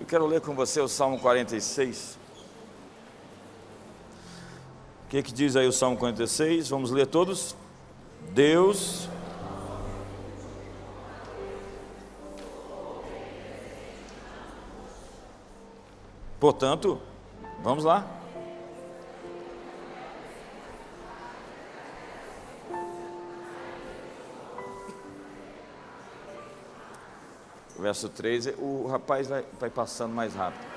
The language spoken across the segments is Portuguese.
Eu quero ler com você o Salmo 46. O que, que diz aí o Salmo 46? Vamos ler todos? Deus. Portanto, vamos lá. Verso 13, o rapaz vai, vai passando mais rápido.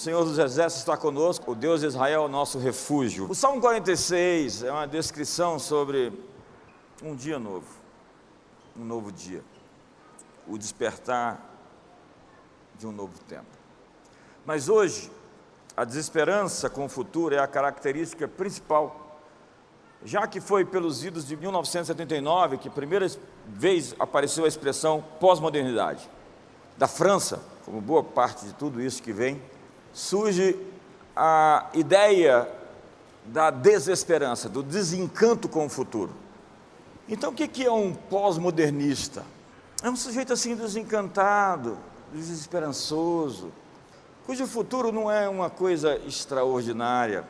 Senhor dos Exércitos está conosco, o Deus de Israel é o nosso refúgio. O Salmo 46 é uma descrição sobre um dia novo, um novo dia, o despertar de um novo tempo. Mas hoje, a desesperança com o futuro é a característica principal, já que foi pelos idos de 1979 que primeira vez apareceu a expressão pós-modernidade. Da França, como boa parte de tudo isso que vem, surge a ideia da desesperança, do desencanto com o futuro. Então, o que é um pós-modernista? É um sujeito assim desencantado, desesperançoso, cujo futuro não é uma coisa extraordinária,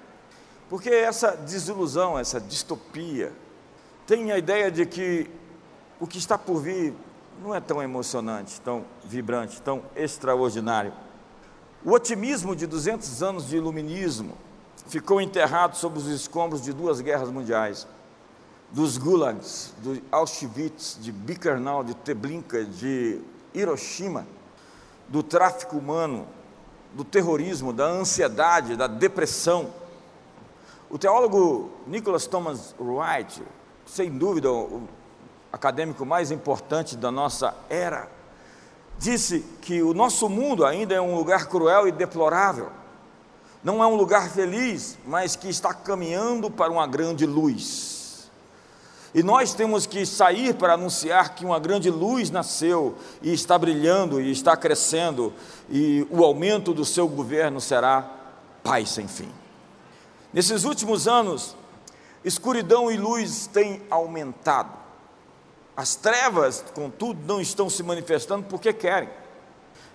porque essa desilusão, essa distopia, tem a ideia de que o que está por vir não é tão emocionante, tão vibrante, tão extraordinário. O otimismo de 200 anos de iluminismo ficou enterrado sob os escombros de duas guerras mundiais, dos gulags, do Auschwitz, de Bickernau, de Treblinka, de Hiroshima, do tráfico humano, do terrorismo, da ansiedade, da depressão. O teólogo Nicholas Thomas Wright, sem dúvida o acadêmico mais importante da nossa era, disse que o nosso mundo ainda é um lugar cruel e deplorável. Não é um lugar feliz, mas que está caminhando para uma grande luz. E nós temos que sair para anunciar que uma grande luz nasceu e está brilhando e está crescendo, e o aumento do seu governo será paz sem fim. Nesses últimos anos, escuridão e luz têm aumentado. As trevas, contudo, não estão se manifestando porque querem.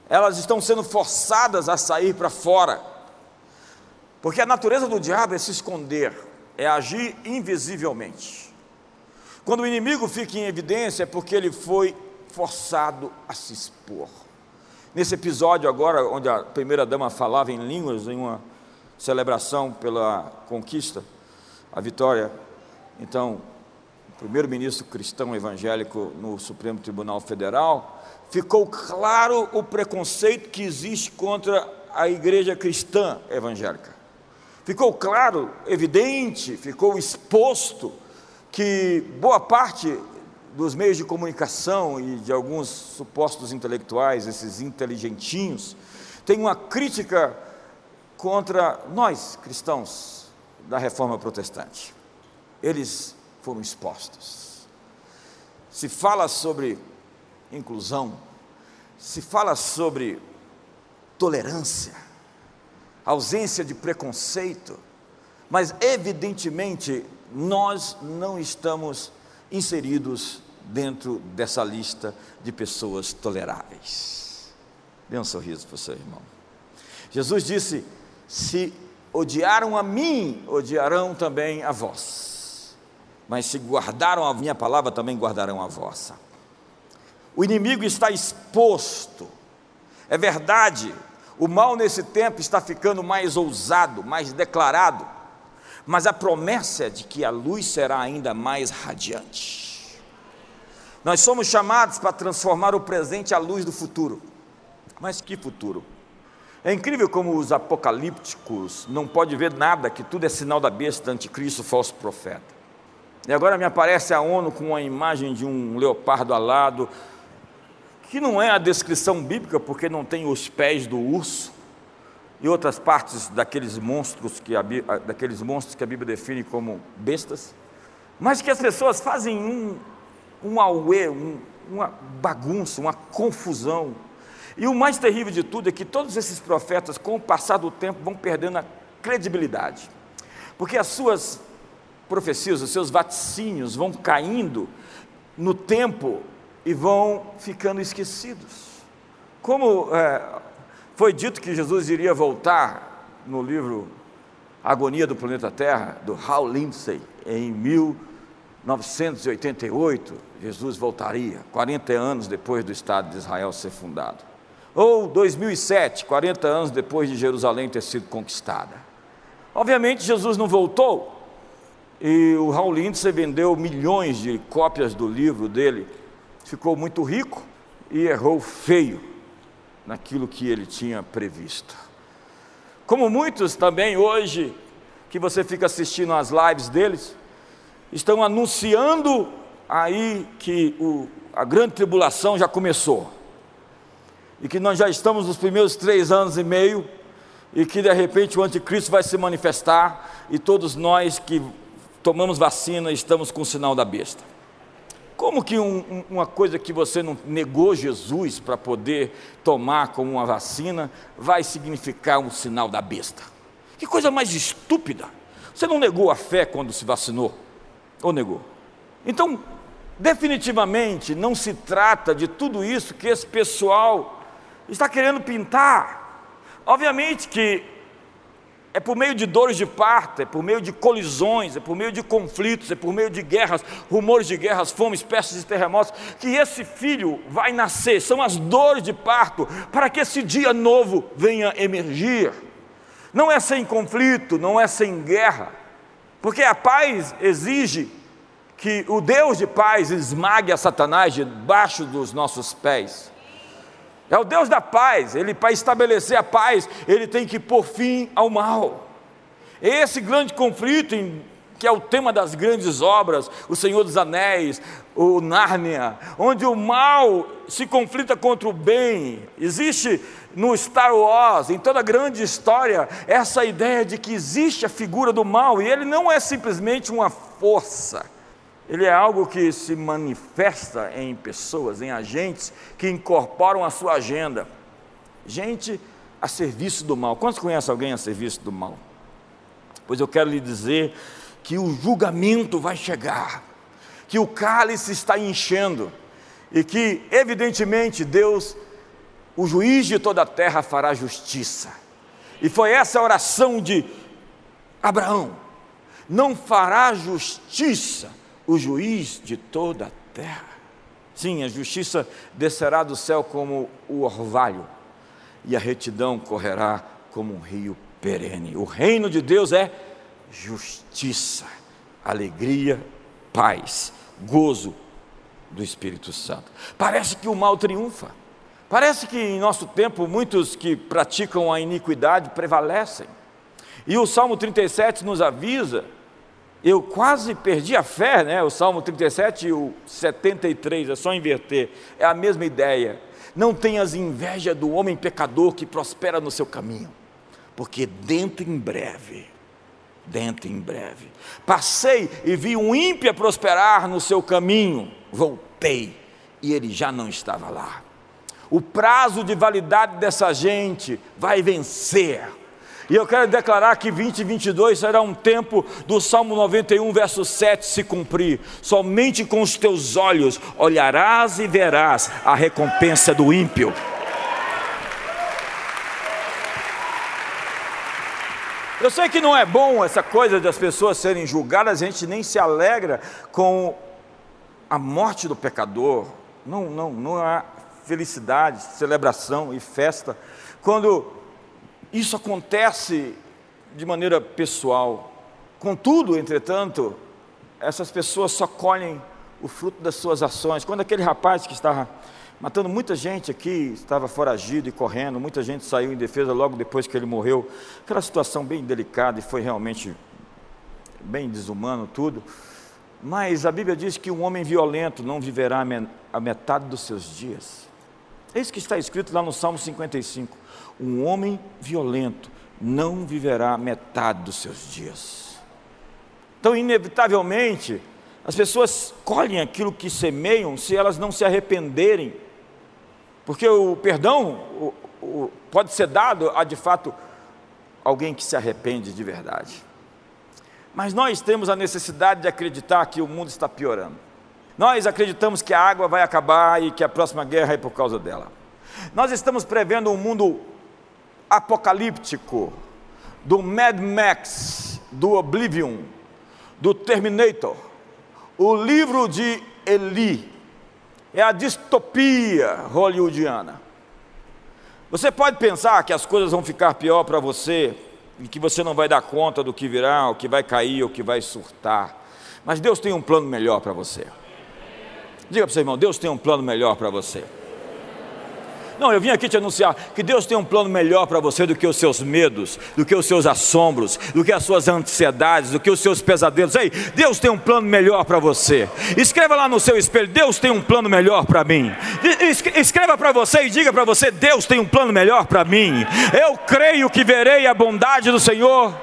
Elas estão sendo forçadas a sair para fora. Porque a natureza do diabo é se esconder, é agir invisivelmente. Quando o inimigo fica em evidência é porque ele foi forçado a se expor. Nesse episódio agora, onde a primeira dama falava em línguas, em uma celebração pela conquista, a vitória, então primeiro-ministro cristão evangélico no Supremo Tribunal Federal, ficou claro o preconceito que existe contra a igreja cristã evangélica. Ficou claro, evidente, ficou exposto que boa parte dos meios de comunicação e de alguns supostos intelectuais, esses inteligentinhos, tem uma crítica contra nós, cristãos da reforma protestante. Eles foram expostos. Se fala sobre inclusão, se fala sobre tolerância, ausência de preconceito, mas evidentemente nós não estamos inseridos dentro dessa lista de pessoas toleráveis. Dê um sorriso para o seu irmão. Jesus disse: Se odiaram a mim, odiarão também a vós mas se guardaram a minha palavra, também guardarão a vossa. O inimigo está exposto, é verdade, o mal nesse tempo está ficando mais ousado, mais declarado, mas a promessa é de que a luz será ainda mais radiante. Nós somos chamados para transformar o presente à luz do futuro. Mas que futuro? É incrível como os apocalípticos não podem ver nada, que tudo é sinal da besta, anticristo, falso profeta. E agora me aparece a ONU com uma imagem de um leopardo alado, que não é a descrição bíblica, porque não tem os pés do urso e outras partes daqueles monstros que a, daqueles monstros que a Bíblia define como bestas, mas que as pessoas fazem um, um auê, um, uma bagunça, uma confusão. E o mais terrível de tudo é que todos esses profetas, com o passar do tempo, vão perdendo a credibilidade, porque as suas profecias, os seus vaticínios vão caindo no tempo e vão ficando esquecidos. Como é, foi dito que Jesus iria voltar no livro Agonia do Planeta Terra, do Hal Lindsey, em 1988, Jesus voltaria, 40 anos depois do Estado de Israel ser fundado. Ou 2007, 40 anos depois de Jerusalém ter sido conquistada. Obviamente, Jesus não voltou, e o Hal Lindsey vendeu milhões de cópias do livro dele, ficou muito rico e errou feio naquilo que ele tinha previsto. Como muitos também hoje, que você fica assistindo as lives deles, estão anunciando aí que o, a grande tribulação já começou, e que nós já estamos nos primeiros três anos e meio, e que de repente o anticristo vai se manifestar, e todos nós que tomamos vacina estamos com o sinal da besta. Como que um, uma coisa que você não negou Jesus para poder tomar como uma vacina vai significar um sinal da besta? Que coisa mais estúpida! Você não negou a fé quando se vacinou? Ou negou? Então, definitivamente não se trata de tudo isso que esse pessoal está querendo pintar. Obviamente que é por meio de dores de parto, é por meio de colisões, é por meio de conflitos, é por meio de guerras, rumores de guerras, fome, espécies de terremotos, que esse filho vai nascer. São as dores de parto para que esse dia novo venha emergir. Não é sem conflito, não é sem guerra, porque a paz exige que o Deus de paz esmague a Satanás debaixo dos nossos pés. É o Deus da paz, ele para estabelecer a paz, ele tem que pôr fim ao mal. Esse grande conflito, que é o tema das grandes obras, o Senhor dos Anéis, o Nárnia, onde o mal se conflita contra o bem. Existe no Star Wars, em toda a grande história, essa ideia de que existe a figura do mal e ele não é simplesmente uma força ele é algo que se manifesta em pessoas, em agentes que incorporam a sua agenda. Gente a serviço do mal. Quantos conhecem alguém a serviço do mal? Pois eu quero lhe dizer que o julgamento vai chegar, que o cálice está enchendo e que, evidentemente, Deus, o juiz de toda a terra, fará justiça. E foi essa a oração de Abraão: não fará justiça o juiz de toda a terra. Sim, a justiça descerá do céu como o orvalho, e a retidão correrá como um rio perene. O reino de Deus é justiça, alegria, paz, gozo do Espírito Santo. Parece que o mal triunfa. Parece que em nosso tempo muitos que praticam a iniquidade prevalecem. E o Salmo 37 nos avisa eu quase perdi a fé, né? O Salmo 37 e o 73, é só inverter, é a mesma ideia. Não tenhas inveja do homem pecador que prospera no seu caminho, porque dentro em breve, dentro em breve, passei e vi um ímpio prosperar no seu caminho, voltei e ele já não estava lá. O prazo de validade dessa gente vai vencer e eu quero declarar que 2022 será um tempo do Salmo 91, verso 7 se cumprir. Somente com os teus olhos olharás e verás a recompensa do ímpio. Eu sei que não é bom essa coisa das pessoas serem julgadas, a gente nem se alegra com a morte do pecador. Não, não, não há felicidade, celebração e festa. Quando isso acontece de maneira pessoal. Contudo, entretanto, essas pessoas só colhem o fruto das suas ações. Quando aquele rapaz que estava matando muita gente aqui, estava foragido e correndo, muita gente saiu em defesa logo depois que ele morreu. Aquela situação bem delicada e foi realmente bem desumano tudo. Mas a Bíblia diz que um homem violento não viverá a metade dos seus dias. É isso que está escrito lá no Salmo 55. Um homem violento não viverá metade dos seus dias. Então, inevitavelmente, as pessoas colhem aquilo que semeiam se elas não se arrependerem, porque o perdão pode ser dado a de fato alguém que se arrepende de verdade. Mas nós temos a necessidade de acreditar que o mundo está piorando. Nós acreditamos que a água vai acabar e que a próxima guerra é por causa dela. Nós estamos prevendo um mundo apocalíptico do Mad Max, do Oblivion, do Terminator. O livro de Eli é a distopia hollywoodiana. Você pode pensar que as coisas vão ficar pior para você e que você não vai dar conta do que virá, o que vai cair, o que vai surtar. Mas Deus tem um plano melhor para você. Diga para o seu irmão: Deus tem um plano melhor para você. Não, eu vim aqui te anunciar que Deus tem um plano melhor para você do que os seus medos, do que os seus assombros, do que as suas ansiedades, do que os seus pesadelos. Ei, Deus tem um plano melhor para você. Escreva lá no seu espelho: Deus tem um plano melhor para mim. Escreva para você e diga para você: Deus tem um plano melhor para mim. Eu creio que verei a bondade do Senhor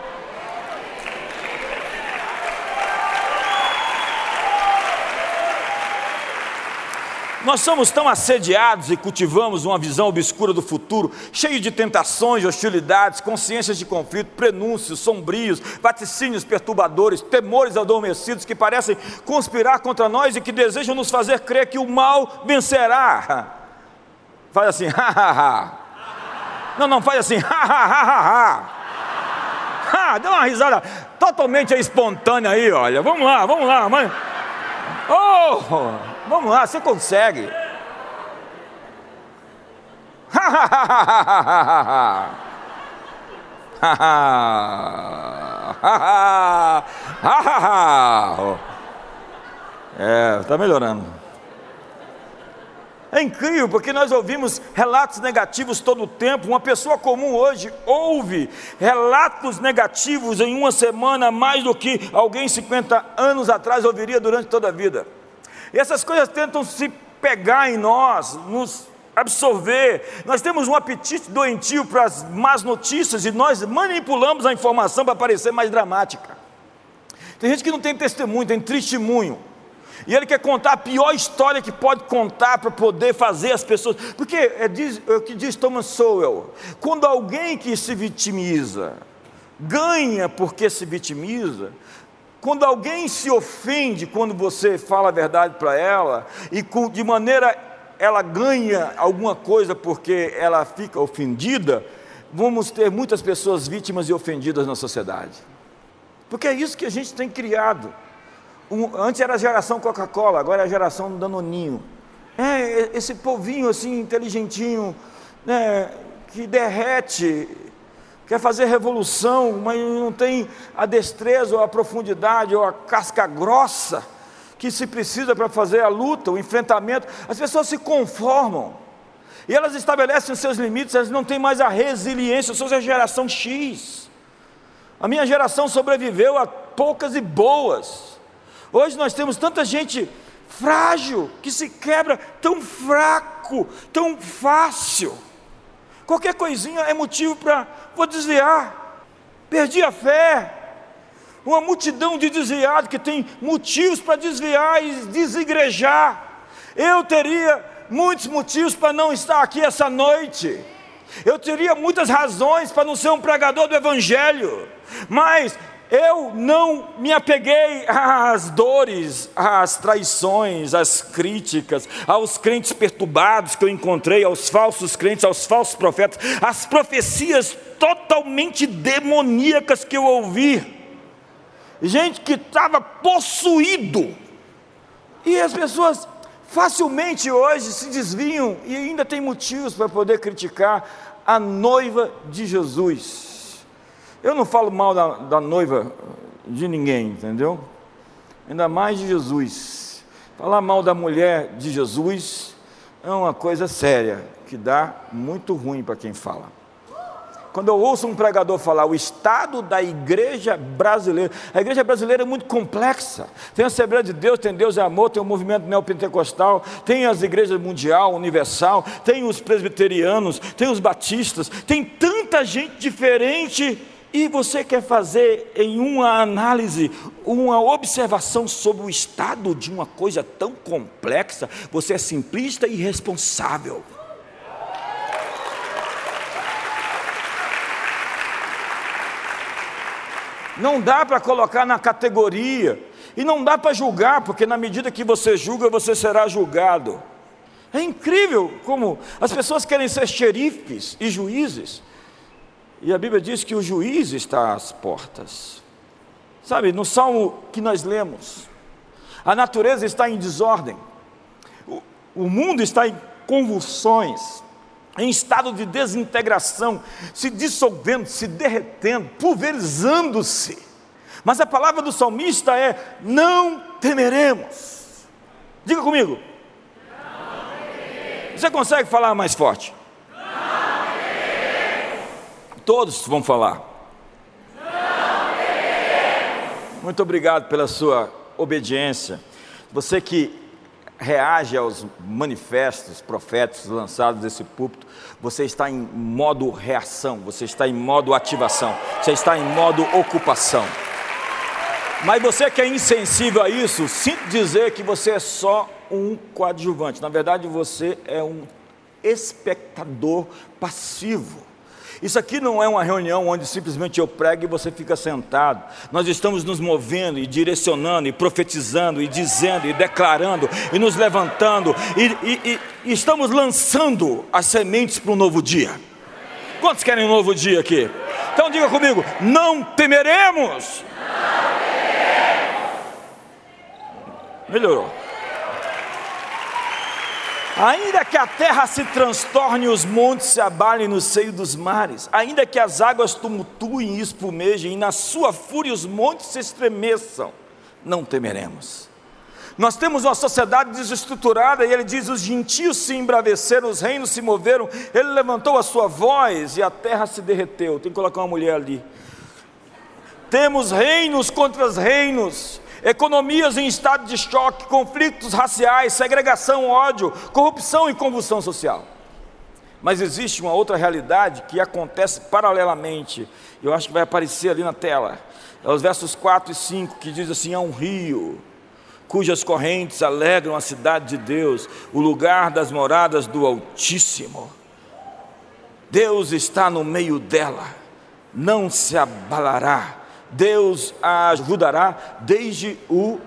Nós somos tão assediados e cultivamos uma visão obscura do futuro, cheio de tentações, hostilidades, consciências de conflito, prenúncios sombrios, vaticínios perturbadores, temores adormecidos que parecem conspirar contra nós e que desejam nos fazer crer que o mal vencerá. Faz assim, ha, ha, ha. Não, não, faz assim, ha, ha, ha, ha, ha. dá uma risada totalmente espontânea aí, olha. Vamos lá, vamos lá, mãe. Oh! Vamos lá, você consegue. é, está melhorando. É incrível porque nós ouvimos relatos negativos todo o tempo. Uma pessoa comum hoje ouve relatos negativos em uma semana mais do que alguém 50 anos atrás ouviria durante toda a vida. E essas coisas tentam se pegar em nós, nos absorver. Nós temos um apetite doentio para as más notícias e nós manipulamos a informação para parecer mais dramática. Tem gente que não tem testemunho, tem testemunho. E ele quer contar a pior história que pode contar para poder fazer as pessoas. Porque é, diz, é o que diz Thomas Sowell: quando alguém que se vitimiza ganha porque se vitimiza, quando alguém se ofende quando você fala a verdade para ela, e de maneira ela ganha alguma coisa porque ela fica ofendida, vamos ter muitas pessoas vítimas e ofendidas na sociedade. Porque é isso que a gente tem criado. Um, antes era a geração Coca-Cola, agora é a geração Danoninho. É esse povinho assim, inteligentinho, né, que derrete quer fazer revolução, mas não tem a destreza ou a profundidade ou a casca grossa que se precisa para fazer a luta, o enfrentamento. As pessoas se conformam e elas estabelecem os seus limites, elas não têm mais a resiliência. Eu sou a geração X. A minha geração sobreviveu a poucas e boas. Hoje nós temos tanta gente frágil que se quebra tão fraco, tão fácil. Qualquer coisinha é motivo para vou desviar. Perdi a fé. Uma multidão de desviados que tem motivos para desviar e desigrejar. Eu teria muitos motivos para não estar aqui essa noite. Eu teria muitas razões para não ser um pregador do Evangelho, mas eu não me apeguei às dores, às traições, às críticas, aos crentes perturbados que eu encontrei, aos falsos crentes, aos falsos profetas, às profecias totalmente demoníacas que eu ouvi. Gente que estava possuído. E as pessoas facilmente hoje se desviam e ainda tem motivos para poder criticar a noiva de Jesus. Eu não falo mal da, da noiva de ninguém, entendeu? Ainda mais de Jesus. Falar mal da mulher de Jesus, é uma coisa séria, que dá muito ruim para quem fala. Quando eu ouço um pregador falar o estado da igreja brasileira, a igreja brasileira é muito complexa. Tem a Assembleia de Deus, tem Deus é amor, tem o movimento neopentecostal, tem as igrejas mundial, universal, tem os presbiterianos, tem os batistas, tem tanta gente diferente e você quer fazer em uma análise, uma observação sobre o estado de uma coisa tão complexa, você é simplista e irresponsável. Não dá para colocar na categoria, e não dá para julgar, porque na medida que você julga, você será julgado. É incrível como as pessoas querem ser xerifes e juízes, e a Bíblia diz que o juiz está às portas. Sabe, no salmo que nós lemos, a natureza está em desordem, o, o mundo está em convulsões, em estado de desintegração, se dissolvendo, se derretendo, pulverizando-se. Mas a palavra do salmista é: não temeremos. Diga comigo. Você consegue falar mais forte? Todos vão falar. Muito obrigado pela sua obediência. Você que reage aos manifestos proféticos lançados desse púlpito, você está em modo reação, você está em modo ativação, você está em modo ocupação. Mas você que é insensível a isso, sinto dizer que você é só um coadjuvante. Na verdade, você é um espectador passivo. Isso aqui não é uma reunião onde simplesmente eu prego e você fica sentado. Nós estamos nos movendo e direcionando, e profetizando, e dizendo, e declarando, e nos levantando, e, e, e estamos lançando as sementes para um novo dia. Quantos querem um novo dia aqui? Então diga comigo: não temeremos. Não temeremos. Melhorou. Ainda que a terra se transtorne e os montes se abalem no seio dos mares, ainda que as águas tumultuem e espumejem, e na sua fúria os montes se estremeçam, não temeremos. Nós temos uma sociedade desestruturada, e ele diz: os gentios se embraveceram, os reinos se moveram, ele levantou a sua voz e a terra se derreteu. Tem que colocar uma mulher ali. Temos reinos contra os reinos, economias em estado de choque, conflitos raciais, segregação, ódio, corrupção e convulsão social. Mas existe uma outra realidade que acontece paralelamente, eu acho que vai aparecer ali na tela. É os versos 4 e 5 que diz assim: há um rio cujas correntes alegram a cidade de Deus, o lugar das moradas do Altíssimo. Deus está no meio dela, não se abalará Deus a ajudará desde o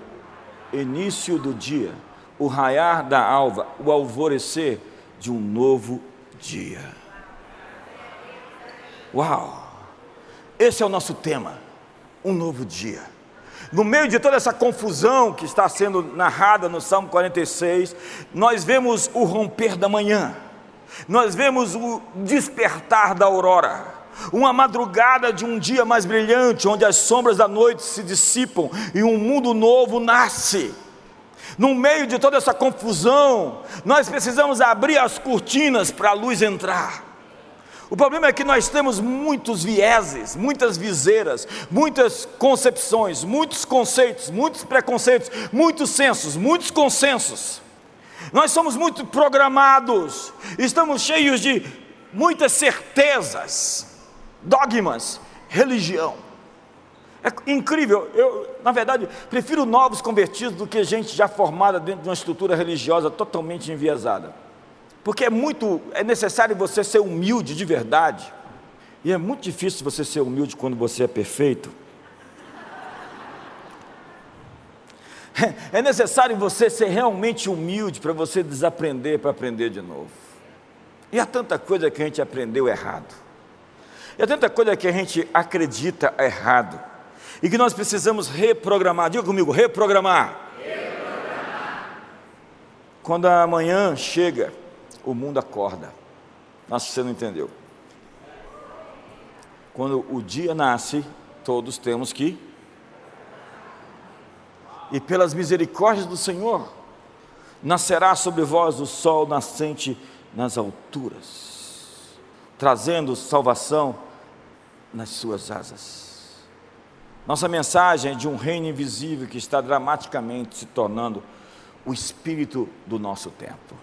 início do dia, o raiar da alva, o alvorecer de um novo dia. Uau! Esse é o nosso tema, um novo dia. No meio de toda essa confusão que está sendo narrada no Salmo 46, nós vemos o romper da manhã, nós vemos o despertar da aurora uma madrugada de um dia mais brilhante, onde as sombras da noite se dissipam e um mundo novo nasce. No meio de toda essa confusão, nós precisamos abrir as cortinas para a luz entrar. O problema é que nós temos muitos vieses, muitas viseiras, muitas concepções, muitos conceitos, muitos preconceitos, muitos sensos, muitos consensos. Nós somos muito programados, estamos cheios de muitas certezas dogmas, religião. É incrível, eu, na verdade, prefiro novos convertidos do que gente já formada dentro de uma estrutura religiosa totalmente enviesada. Porque é muito, é necessário você ser humilde de verdade. E é muito difícil você ser humilde quando você é perfeito. É necessário você ser realmente humilde para você desaprender para aprender de novo. E há tanta coisa que a gente aprendeu errado. E há tanta coisa que a gente acredita errado e que nós precisamos reprogramar. Diga comigo, reprogramar. reprogramar. Quando a manhã chega, o mundo acorda. Nossa, você não entendeu. Quando o dia nasce, todos temos que. E pelas misericórdias do Senhor, nascerá sobre vós o sol nascente nas alturas, trazendo salvação nas suas asas. Nossa mensagem é de um reino invisível que está dramaticamente se tornando o espírito do nosso tempo,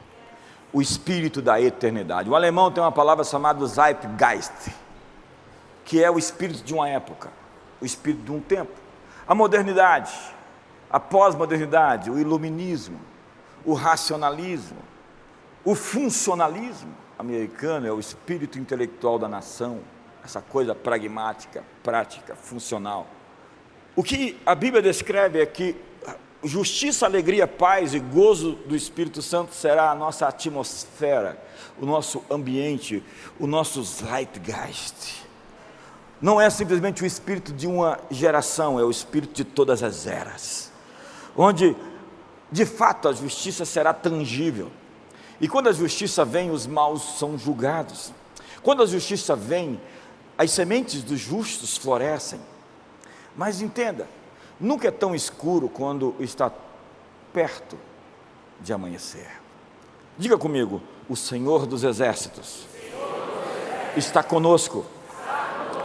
o espírito da eternidade. O alemão tem uma palavra chamada Zeitgeist, que é o espírito de uma época, o espírito de um tempo. A modernidade, a pós-modernidade, o iluminismo, o racionalismo, o funcionalismo americano é o espírito intelectual da nação, essa coisa pragmática, prática, funcional. O que a Bíblia descreve é que justiça, alegria, paz e gozo do Espírito Santo será a nossa atmosfera, o nosso ambiente, o nosso zeitgeist. Não é simplesmente o espírito de uma geração, é o espírito de todas as eras, onde de fato a justiça será tangível. E quando a justiça vem, os maus são julgados. Quando a justiça vem, as sementes dos justos florescem. Mas entenda, nunca é tão escuro quando está perto de amanhecer. Diga comigo: o Senhor dos Exércitos, está conosco.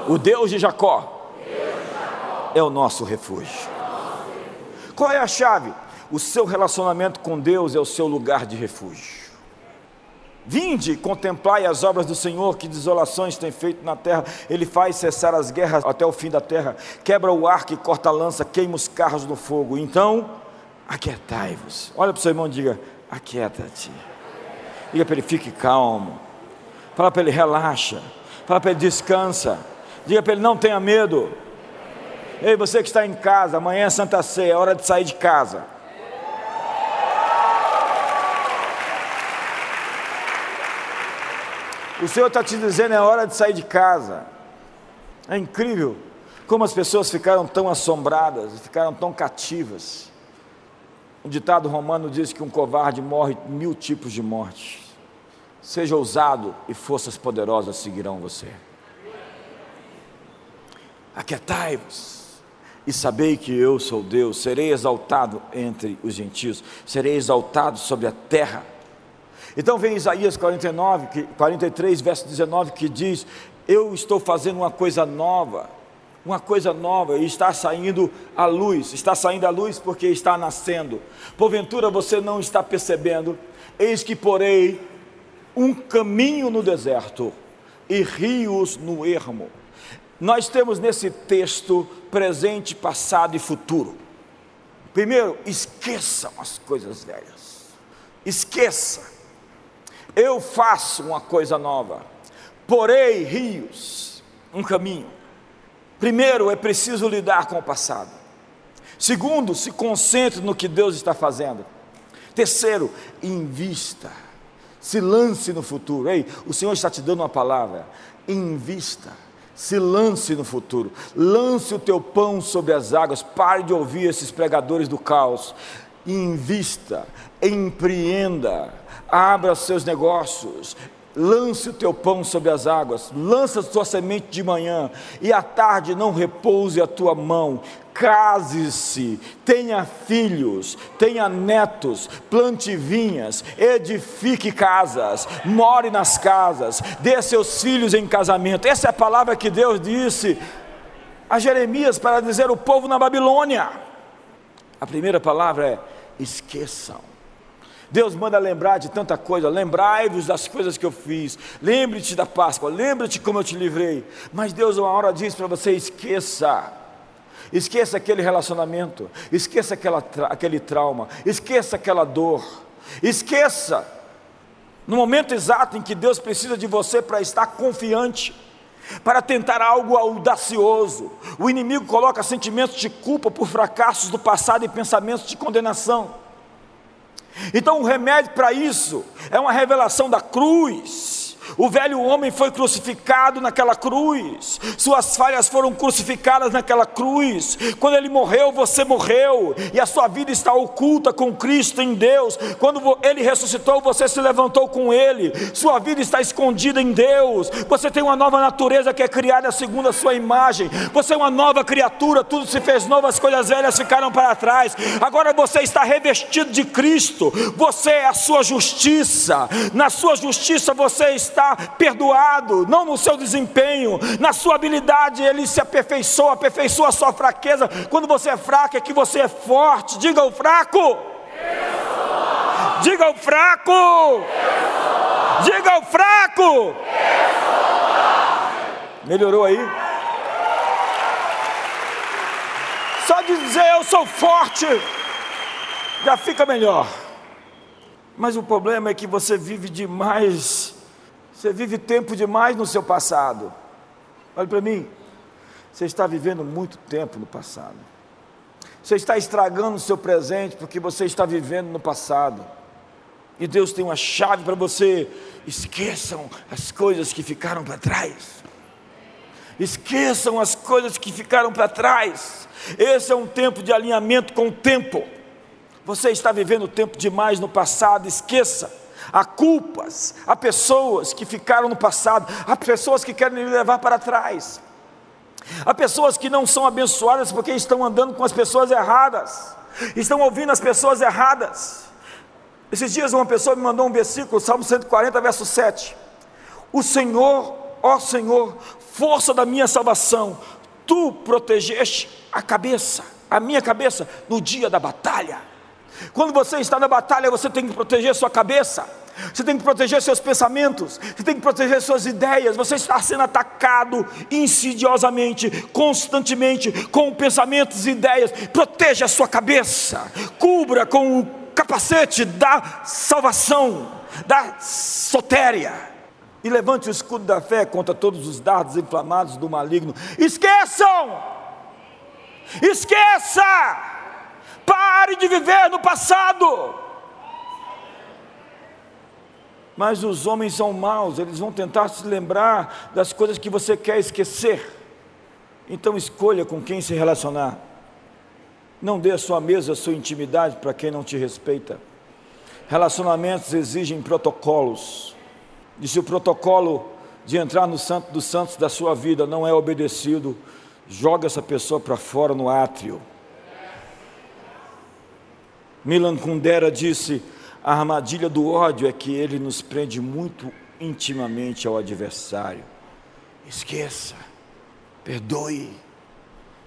O Deus de Jacó é o nosso refúgio. Qual é a chave? O seu relacionamento com Deus é o seu lugar de refúgio. Vinde, contemplai as obras do Senhor, que desolações tem feito na terra. Ele faz cessar as guerras até o fim da terra, quebra o arco e corta a lança, queima os carros no fogo. Então, aquietai-vos. Olha para o seu irmão e diga: aquieta-te. Diga para ele: fique calmo. Fala para ele: relaxa. Fala para ele: descansa. Diga para ele: não tenha medo. Ei, você que está em casa, amanhã é Santa Ceia, é hora de sair de casa. O Senhor está te dizendo, é hora de sair de casa. É incrível como as pessoas ficaram tão assombradas, ficaram tão cativas. Um ditado romano diz que um covarde morre mil tipos de morte. Seja ousado e forças poderosas seguirão você. Aquietai-vos e sabei que eu sou Deus, serei exaltado entre os gentios, serei exaltado sobre a terra então vem Isaías 49, que, 43, verso 19, que diz: Eu estou fazendo uma coisa nova, uma coisa nova, e está saindo a luz, está saindo a luz porque está nascendo. Porventura você não está percebendo, eis que porei um caminho no deserto e rios no ermo. Nós temos nesse texto presente, passado e futuro. Primeiro, esqueçam as coisas velhas. Esqueça eu faço uma coisa nova, porei rios, um caminho. Primeiro, é preciso lidar com o passado. Segundo, se concentre no que Deus está fazendo. Terceiro, invista. Se lance no futuro. Ei, o Senhor está te dando uma palavra. Invista. Se lance no futuro. Lance o teu pão sobre as águas. Pare de ouvir esses pregadores do caos. Invista. Empreenda abra seus negócios, lance o teu pão sobre as águas, lança a tua semente de manhã, e à tarde não repouse a tua mão, case-se, tenha filhos, tenha netos, plante vinhas, edifique casas, more nas casas, dê seus filhos em casamento. Essa é a palavra que Deus disse a Jeremias para dizer o povo na Babilônia. A primeira palavra é: esqueçam Deus manda lembrar de tanta coisa, lembrai-vos das coisas que eu fiz, lembre-te da Páscoa, lembre-te como eu te livrei. Mas Deus, uma hora diz para você: esqueça, esqueça aquele relacionamento, esqueça aquela, aquele trauma, esqueça aquela dor, esqueça, no momento exato em que Deus precisa de você para estar confiante, para tentar algo audacioso. O inimigo coloca sentimentos de culpa por fracassos do passado e pensamentos de condenação. Então, o remédio para isso é uma revelação da cruz, O velho homem foi crucificado naquela cruz, suas falhas foram crucificadas naquela cruz. Quando ele morreu, você morreu, e a sua vida está oculta com Cristo em Deus. Quando ele ressuscitou, você se levantou com ele, sua vida está escondida em Deus. Você tem uma nova natureza que é criada segundo a sua imagem, você é uma nova criatura, tudo se fez novo, as coisas velhas ficaram para trás. Agora você está revestido de Cristo, você é a sua justiça, na sua justiça você está perdoado, não no seu desempenho, na sua habilidade, ele se aperfeiçoa, aperfeiçoa a sua fraqueza. Quando você é fraco, é que você é forte. Diga o fraco. Diga o fraco. Diga o fraco. Melhorou aí? Só de dizer eu sou forte, já fica melhor. Mas o problema é que você vive demais você vive tempo demais no seu passado. Olha para mim. Você está vivendo muito tempo no passado. Você está estragando o seu presente porque você está vivendo no passado. E Deus tem uma chave para você. Esqueçam as coisas que ficaram para trás. Esqueçam as coisas que ficaram para trás. Esse é um tempo de alinhamento com o tempo. Você está vivendo tempo demais no passado, esqueça há culpas, há pessoas que ficaram no passado, há pessoas que querem lhe levar para trás, há pessoas que não são abençoadas porque estão andando com as pessoas erradas, estão ouvindo as pessoas erradas. Esses dias uma pessoa me mandou um versículo, Salmo 140, verso 7. O Senhor, ó Senhor, força da minha salvação, tu protegeste a cabeça, a minha cabeça, no dia da batalha. Quando você está na batalha, você tem que proteger sua cabeça, você tem que proteger seus pensamentos, você tem que proteger suas ideias. Você está sendo atacado insidiosamente, constantemente, com pensamentos e ideias. Proteja a sua cabeça, cubra com o capacete da salvação, da sotéria. E levante o escudo da fé contra todos os dardos inflamados do maligno. Esqueçam! Esqueça! Pare de viver no passado. Mas os homens são maus, eles vão tentar se lembrar das coisas que você quer esquecer. Então escolha com quem se relacionar. Não dê a sua mesa, a sua intimidade para quem não te respeita. Relacionamentos exigem protocolos. E se o protocolo de entrar no santo dos santos da sua vida não é obedecido, joga essa pessoa para fora no átrio. Milan Kundera disse: a armadilha do ódio é que ele nos prende muito intimamente ao adversário. Esqueça, perdoe,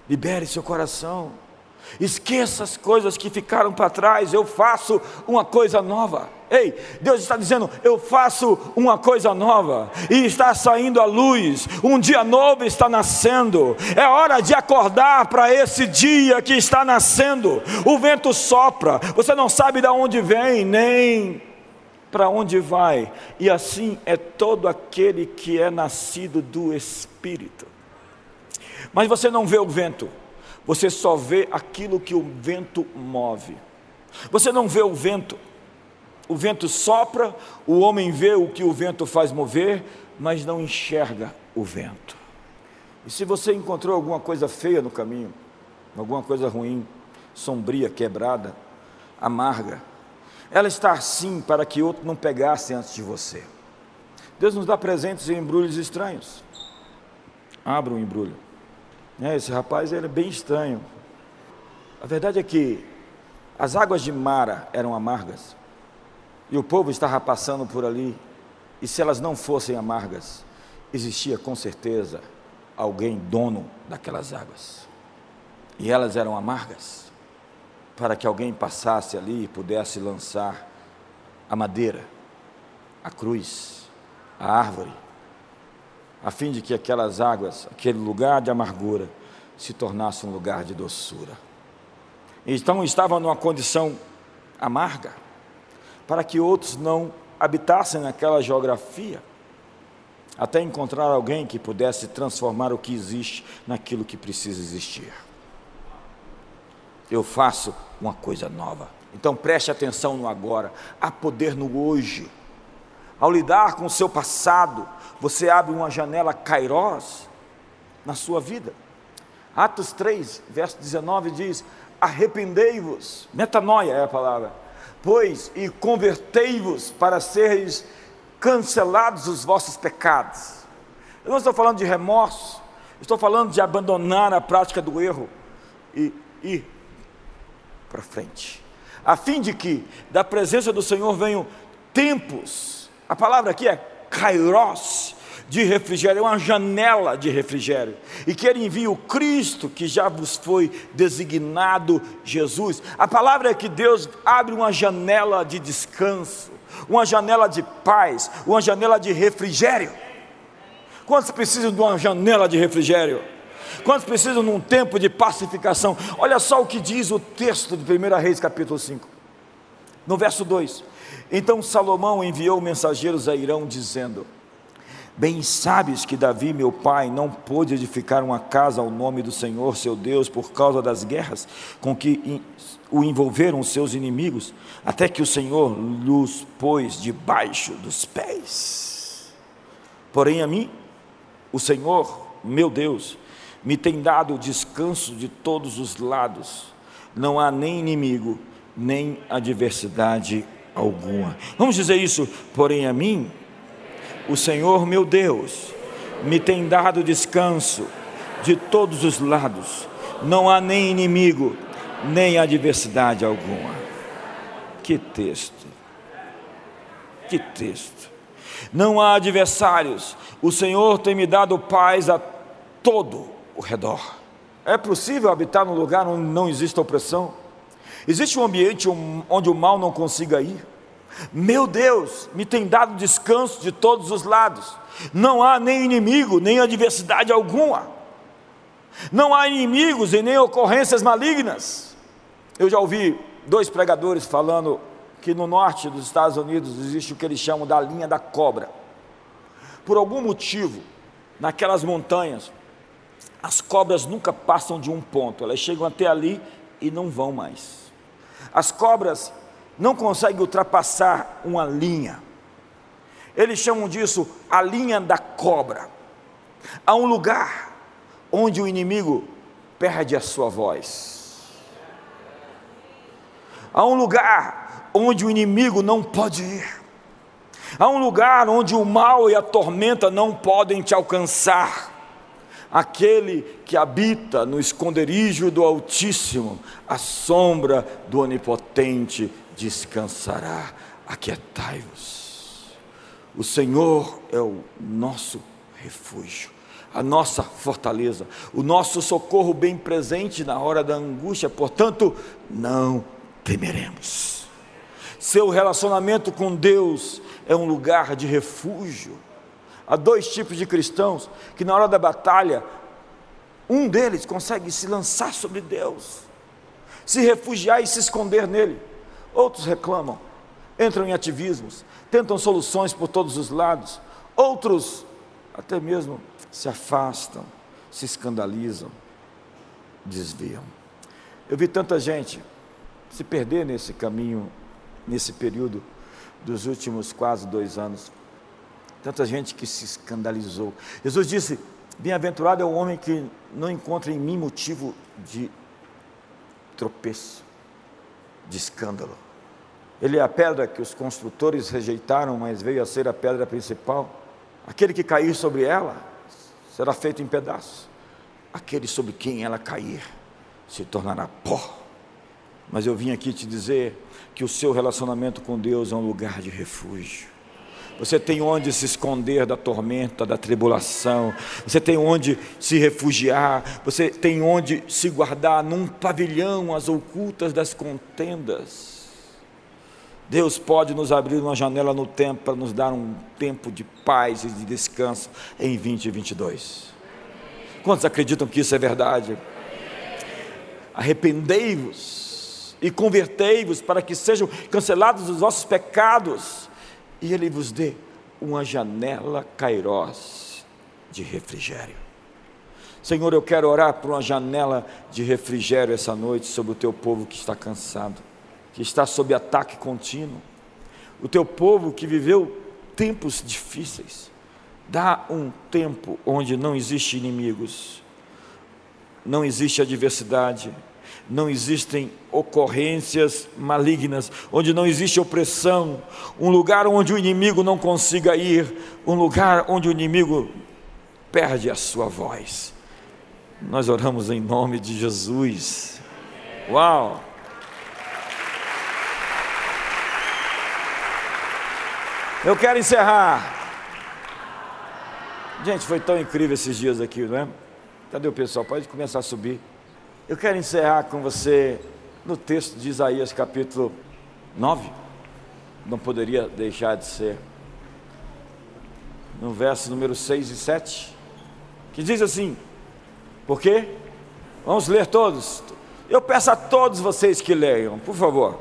libere seu coração. Esqueça as coisas que ficaram para trás, eu faço uma coisa nova. Ei, Deus está dizendo: eu faço uma coisa nova, e está saindo a luz, um dia novo está nascendo. É hora de acordar para esse dia que está nascendo. O vento sopra, você não sabe de onde vem, nem para onde vai, e assim é todo aquele que é nascido do Espírito. Mas você não vê o vento, você só vê aquilo que o vento move. Você não vê o vento. O vento sopra, o homem vê o que o vento faz mover, mas não enxerga o vento. E se você encontrou alguma coisa feia no caminho, alguma coisa ruim, sombria, quebrada, amarga, ela está assim para que outro não pegasse antes de você. Deus nos dá presentes em embrulhos estranhos. Abra um embrulho. É, esse rapaz ele é bem estranho. A verdade é que as águas de Mara eram amargas e o povo estava passando por ali. E se elas não fossem amargas, existia com certeza alguém dono daquelas águas. E elas eram amargas para que alguém passasse ali e pudesse lançar a madeira, a cruz, a árvore, a fim de que aquelas águas, aquele lugar de amargura, se tornasse um lugar de doçura. Então estavam numa condição amarga, para que outros não habitassem naquela geografia, até encontrar alguém que pudesse transformar o que existe naquilo que precisa existir. Eu faço uma coisa nova. Então preste atenção no agora. Há poder no hoje. Ao lidar com o seu passado, você abre uma janela kairós na sua vida. Atos 3, verso 19 diz: Arrependei-vos, metanoia é a palavra, pois e convertei-vos para seres cancelados os vossos pecados. Eu não estou falando de remorso, estou falando de abandonar a prática do erro e ir para frente, a fim de que da presença do Senhor venham tempos, a palavra aqui é kairos, de refrigério, é uma janela de refrigério, e que Ele o Cristo que já vos foi designado Jesus. A palavra é que Deus abre uma janela de descanso, uma janela de paz, uma janela de refrigério. Quantos precisam de uma janela de refrigério? Quantos precisam de um tempo de pacificação? Olha só o que diz o texto de 1 Reis, capítulo 5, no verso 2: Então Salomão enviou mensageiros a Irão, dizendo: Bem sabes que Davi, meu pai, não pôde edificar uma casa ao nome do Senhor, seu Deus, por causa das guerras com que o envolveram os seus inimigos, até que o Senhor lhes pôs debaixo dos pés. Porém, a mim, o Senhor, meu Deus, me tem dado descanso de todos os lados, não há nem inimigo, nem adversidade alguma. Vamos dizer isso, porém, a mim, o Senhor meu Deus me tem dado descanso de todos os lados, não há nem inimigo, nem adversidade alguma. Que texto, que texto. Não há adversários, o Senhor tem me dado paz a todo o redor. É possível habitar num lugar onde não existe opressão? Existe um ambiente onde o mal não consiga ir? Meu Deus me tem dado descanso de todos os lados. Não há nem inimigo, nem adversidade alguma. Não há inimigos e nem ocorrências malignas. Eu já ouvi dois pregadores falando que no norte dos Estados Unidos existe o que eles chamam da linha da cobra. Por algum motivo, naquelas montanhas, as cobras nunca passam de um ponto, elas chegam até ali e não vão mais. As cobras não consegue ultrapassar uma linha. Eles chamam disso a linha da cobra. Há um lugar onde o inimigo perde a sua voz. Há um lugar onde o inimigo não pode ir. Há um lugar onde o mal e a tormenta não podem te alcançar. Aquele que habita no esconderijo do Altíssimo, a sombra do Onipotente descansará. Aquietai-vos. O Senhor é o nosso refúgio, a nossa fortaleza, o nosso socorro bem presente na hora da angústia, portanto, não temeremos. Seu relacionamento com Deus é um lugar de refúgio. Há dois tipos de cristãos que, na hora da batalha, um deles consegue se lançar sobre Deus, se refugiar e se esconder nele. Outros reclamam, entram em ativismos, tentam soluções por todos os lados. Outros até mesmo se afastam, se escandalizam, desviam. Eu vi tanta gente se perder nesse caminho, nesse período dos últimos quase dois anos. Tanta gente que se escandalizou. Jesus disse: Bem-aventurado é o homem que não encontra em mim motivo de tropeço de escândalo. Ele é a pedra que os construtores rejeitaram, mas veio a ser a pedra principal. Aquele que cair sobre ela será feito em pedaços. Aquele sobre quem ela cair se tornará pó. Mas eu vim aqui te dizer que o seu relacionamento com Deus é um lugar de refúgio. Você tem onde se esconder da tormenta, da tribulação. Você tem onde se refugiar. Você tem onde se guardar num pavilhão às ocultas das contendas. Deus pode nos abrir uma janela no tempo para nos dar um tempo de paz e de descanso em 2022. Quantos acreditam que isso é verdade? Arrependei-vos e convertei-vos para que sejam cancelados os vossos pecados e Ele vos dê uma janela cairós de refrigério. Senhor, eu quero orar por uma janela de refrigério essa noite sobre o teu povo que está cansado, que está sob ataque contínuo. O teu povo que viveu tempos difíceis. Dá um tempo onde não existe inimigos, não existe adversidade, não existem ocorrências malignas, onde não existe opressão, um lugar onde o inimigo não consiga ir, um lugar onde o inimigo perde a sua voz. Nós oramos em nome de Jesus. Uau! Eu quero encerrar. Gente, foi tão incrível esses dias aqui, não é? Cadê o pessoal? Pode começar a subir. Eu quero encerrar com você no texto de Isaías, capítulo 9. Não poderia deixar de ser. No verso número 6 e 7, que diz assim: Por quê? Vamos ler todos. Eu peço a todos vocês que leiam, por favor.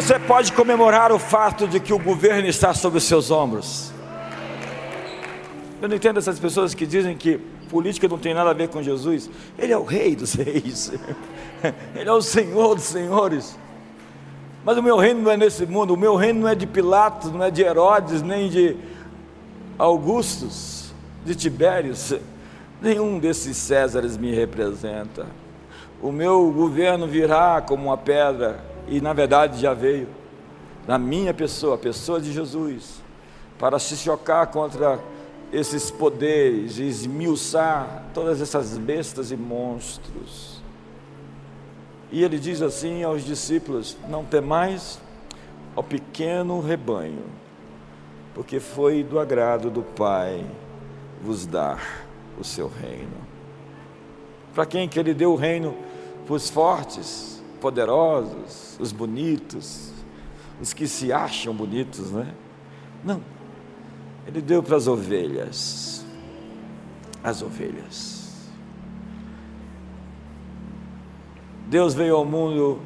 Você pode comemorar o fato de que o governo está sobre os seus ombros. Eu não entendo essas pessoas que dizem que política não tem nada a ver com Jesus. Ele é o rei dos reis. Ele é o senhor dos senhores. Mas o meu reino não é nesse mundo. O meu reino não é de Pilatos, não é de Herodes, nem de Augustos, de Tibérios. Nenhum desses Césares me representa. O meu governo virá como uma pedra e na verdade já veio na minha pessoa, a pessoa de Jesus, para se chocar contra esses poderes e esmiuçar todas essas bestas e monstros. E ele diz assim aos discípulos: Não temais ao pequeno rebanho, porque foi do agrado do Pai vos dar o seu reino. Para quem que ele deu o reino? Para os fortes, poderosos, os bonitos, os que se acham bonitos, né? Não. Ele deu para as ovelhas. As ovelhas. Deus veio ao mundo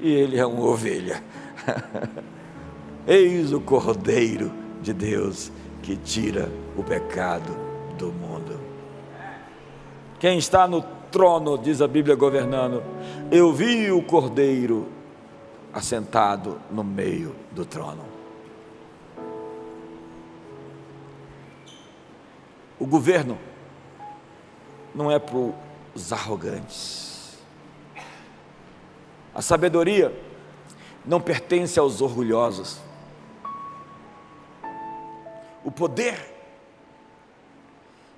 e ele é uma ovelha. Eis o Cordeiro de Deus que tira o pecado do mundo. Quem está no trono, diz a Bíblia governando, eu vi o cordeiro assentado no meio do trono. O governo não é para os arrogantes. A sabedoria não pertence aos orgulhosos. O poder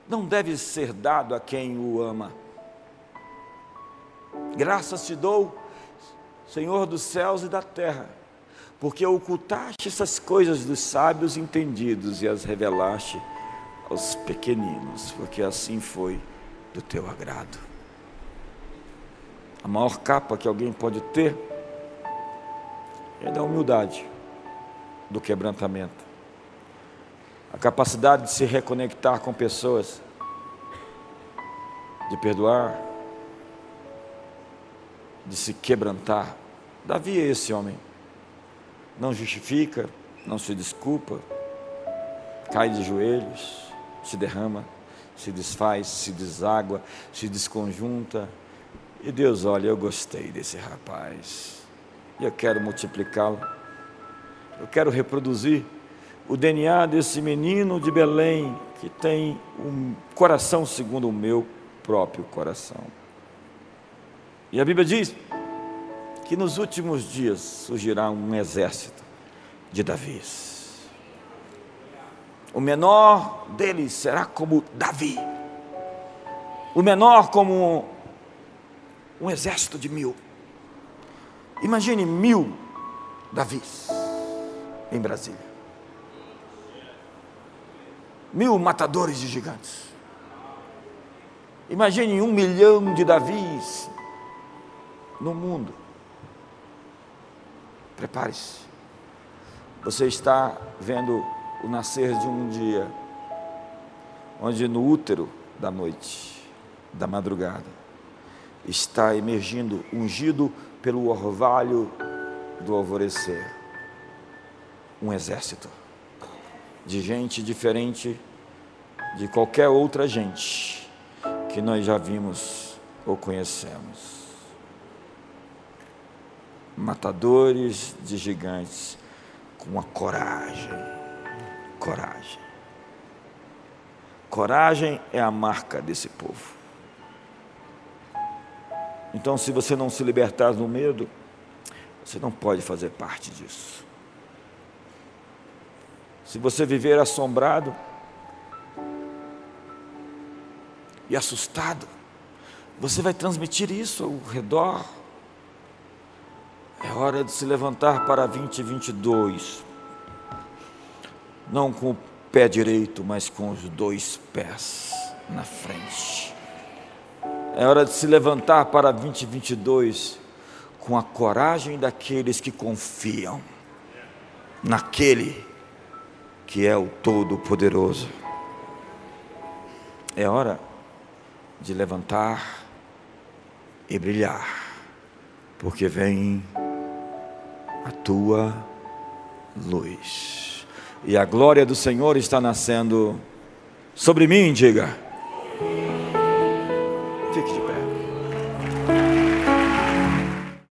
não deve ser dado a quem o ama. Graças te dou, Senhor dos céus e da terra, porque ocultaste essas coisas dos sábios entendidos e as revelaste aos pequeninos, porque assim foi do teu agrado. A maior capa que alguém pode ter é da humildade, do quebrantamento, a capacidade de se reconectar com pessoas, de perdoar, de se quebrantar. Davi é esse homem. Não justifica, não se desculpa, cai de joelhos, se derrama, se desfaz, se deságua, se desconjunta. E Deus, olha, eu gostei desse rapaz. E eu quero multiplicá-lo. Eu quero reproduzir o DNA desse menino de Belém que tem um coração segundo o meu próprio coração. E a Bíblia diz que nos últimos dias surgirá um exército de Davis. O menor deles será como Davi, o menor como um, um exército de mil, Imagine mil Davis em Brasília. Mil matadores de gigantes. Imagine um milhão de Davis no mundo. Prepare-se. Você está vendo o nascer de um dia, onde no útero da noite, da madrugada, está emergindo, ungido pelo orvalho do alvorecer, um exército de gente diferente de qualquer outra gente que nós já vimos ou conhecemos. Matadores de gigantes com a coragem, coragem. Coragem é a marca desse povo. Então, se você não se libertar do medo, você não pode fazer parte disso. Se você viver assombrado e assustado, você vai transmitir isso ao redor. É hora de se levantar para 2022. Não com o pé direito, mas com os dois pés na frente. É hora de se levantar para 2022 com a coragem daqueles que confiam naquele que é o Todo-Poderoso. É hora de levantar e brilhar, porque vem a tua luz. E a glória do Senhor está nascendo sobre mim, diga. Fique de pé.